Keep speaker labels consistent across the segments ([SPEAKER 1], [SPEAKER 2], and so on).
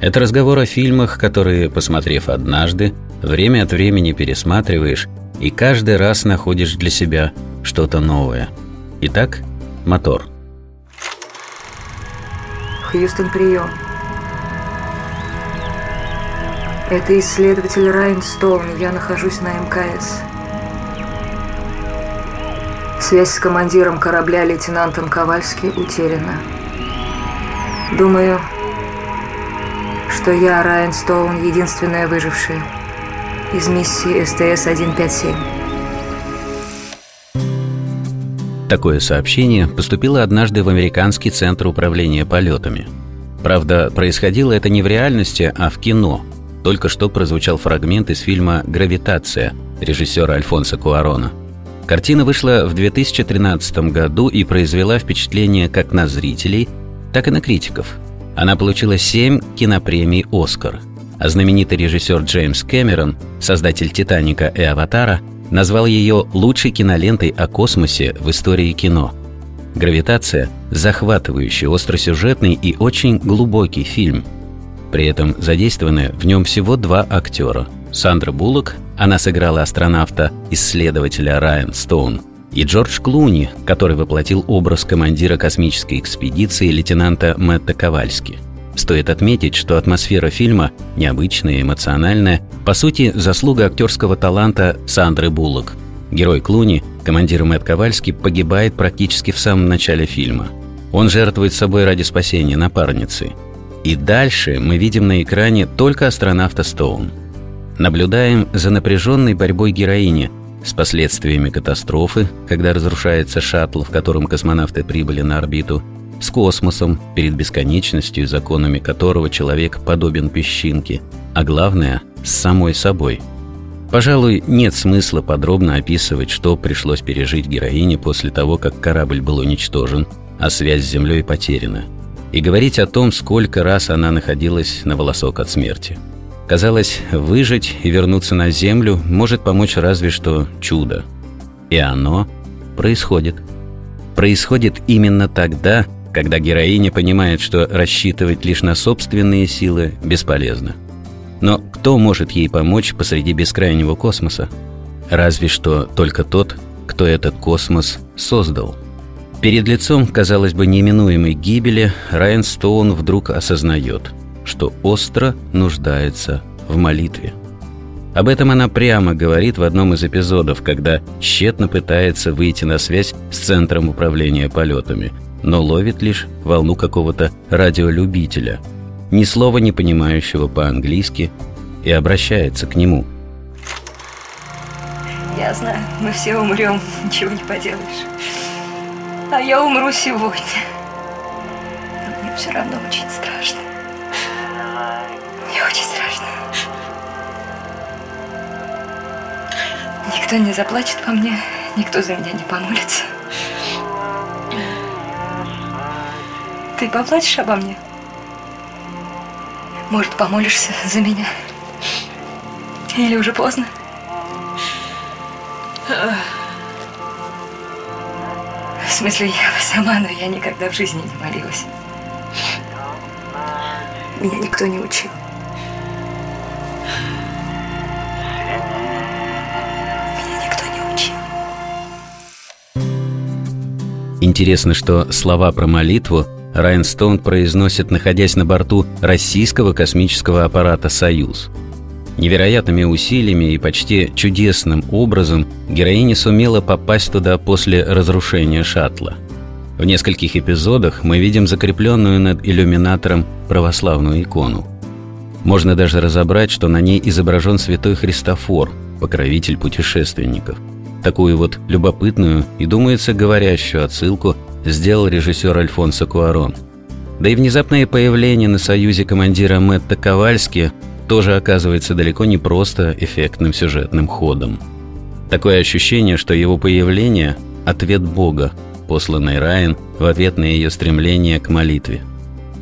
[SPEAKER 1] Это разговор о фильмах, которые, посмотрев однажды, время от времени пересматриваешь и каждый раз находишь для себя что-то новое. Итак, мотор.
[SPEAKER 2] Хьюстон, прием. Это исследователь Райан Стоун. Я нахожусь на МКС. Связь с командиром корабля лейтенантом Ковальски утеряна. Думаю, что я, Райан Стоун, единственная выжившая из миссии СТС-157.
[SPEAKER 1] Такое сообщение поступило однажды в Американский центр управления полетами. Правда, происходило это не в реальности, а в кино. Только что прозвучал фрагмент из фильма «Гравитация» режиссера Альфонса Куарона. Картина вышла в 2013 году и произвела впечатление как на зрителей, так и на критиков – она получила семь кинопремий «Оскар», а знаменитый режиссер Джеймс Кэмерон, создатель «Титаника» и «Аватара», назвал ее лучшей кинолентой о космосе в истории кино. «Гравитация» – захватывающий, остросюжетный и очень глубокий фильм. При этом задействованы в нем всего два актера. Сандра Буллок, она сыграла астронавта-исследователя Райан Стоун, и Джордж Клуни, который воплотил образ командира космической экспедиции лейтенанта Мэтта Ковальски. Стоит отметить, что атмосфера фильма необычная, эмоциональная, по сути, заслуга актерского таланта Сандры Буллок. Герой Клуни, командир Мэтт Ковальски, погибает практически в самом начале фильма. Он жертвует собой ради спасения напарницы. И дальше мы видим на экране только астронавта Стоун. Наблюдаем за напряженной борьбой героини, с последствиями катастрофы, когда разрушается шаттл, в котором космонавты прибыли на орбиту, с космосом, перед бесконечностью, законами которого человек подобен песчинке, а главное – с самой собой. Пожалуй, нет смысла подробно описывать, что пришлось пережить героине после того, как корабль был уничтожен, а связь с Землей потеряна, и говорить о том, сколько раз она находилась на волосок от смерти – Казалось, выжить и вернуться на Землю может помочь разве что чудо. И оно происходит. Происходит именно тогда, когда героиня понимает, что рассчитывать лишь на собственные силы бесполезно. Но кто может ей помочь посреди бескрайнего космоса? Разве что только тот, кто этот космос создал. Перед лицом, казалось бы, неминуемой гибели, Райан Стоун вдруг осознает – что остро нуждается в молитве. Об этом она прямо говорит в одном из эпизодов, когда тщетно пытается выйти на связь с Центром управления полетами, но ловит лишь волну какого-то радиолюбителя, ни слова не понимающего по-английски, и обращается к нему.
[SPEAKER 2] Я знаю, мы все умрем, ничего не поделаешь. А я умру сегодня. Но мне все равно очень страшно. Мне очень страшно. Никто не заплачет по мне, никто за меня не помолится. Ты поплачешь обо мне? Может, помолишься за меня? Или уже поздно? В смысле, я сама, но я никогда в жизни не молилась. Меня никто не учил.
[SPEAKER 1] Интересно, что слова про молитву Райан Стоун произносит, находясь на борту российского космического аппарата «Союз». Невероятными усилиями и почти чудесным образом героиня сумела попасть туда после разрушения шаттла. В нескольких эпизодах мы видим закрепленную над иллюминатором православную икону. Можно даже разобрать, что на ней изображен святой Христофор, покровитель путешественников – Такую вот любопытную и, думается, говорящую отсылку сделал режиссер Альфонсо Куарон. Да и внезапное появление на союзе командира Мэтта Ковальски тоже оказывается далеко не просто эффектным сюжетным ходом. Такое ощущение, что его появление – ответ Бога, посланный Райан в ответ на ее стремление к молитве.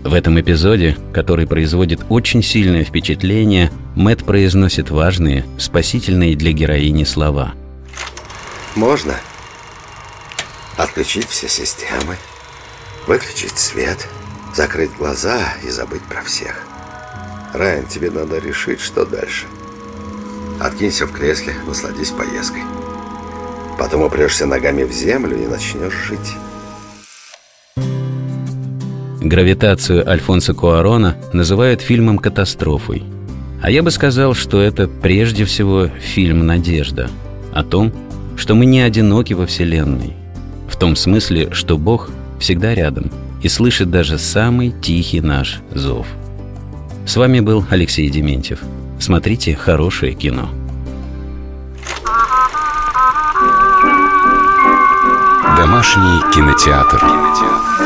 [SPEAKER 1] В этом эпизоде, который производит очень сильное впечатление, Мэт произносит важные, спасительные для героини слова.
[SPEAKER 3] Можно отключить все системы, выключить свет, закрыть глаза и забыть про всех. Райан, тебе надо решить, что дальше. Откинься в кресле, насладись поездкой. Потом упрешься ногами в землю и начнешь жить.
[SPEAKER 1] Гравитацию Альфонса Куарона называют фильмом «Катастрофой». А я бы сказал, что это прежде всего фильм «Надежда» о том, что мы не одиноки во Вселенной. В том смысле, что Бог всегда рядом и слышит даже самый тихий наш зов. С вами был Алексей Дементьев. Смотрите хорошее кино.
[SPEAKER 4] Домашний кинотеатр. кинотеатр.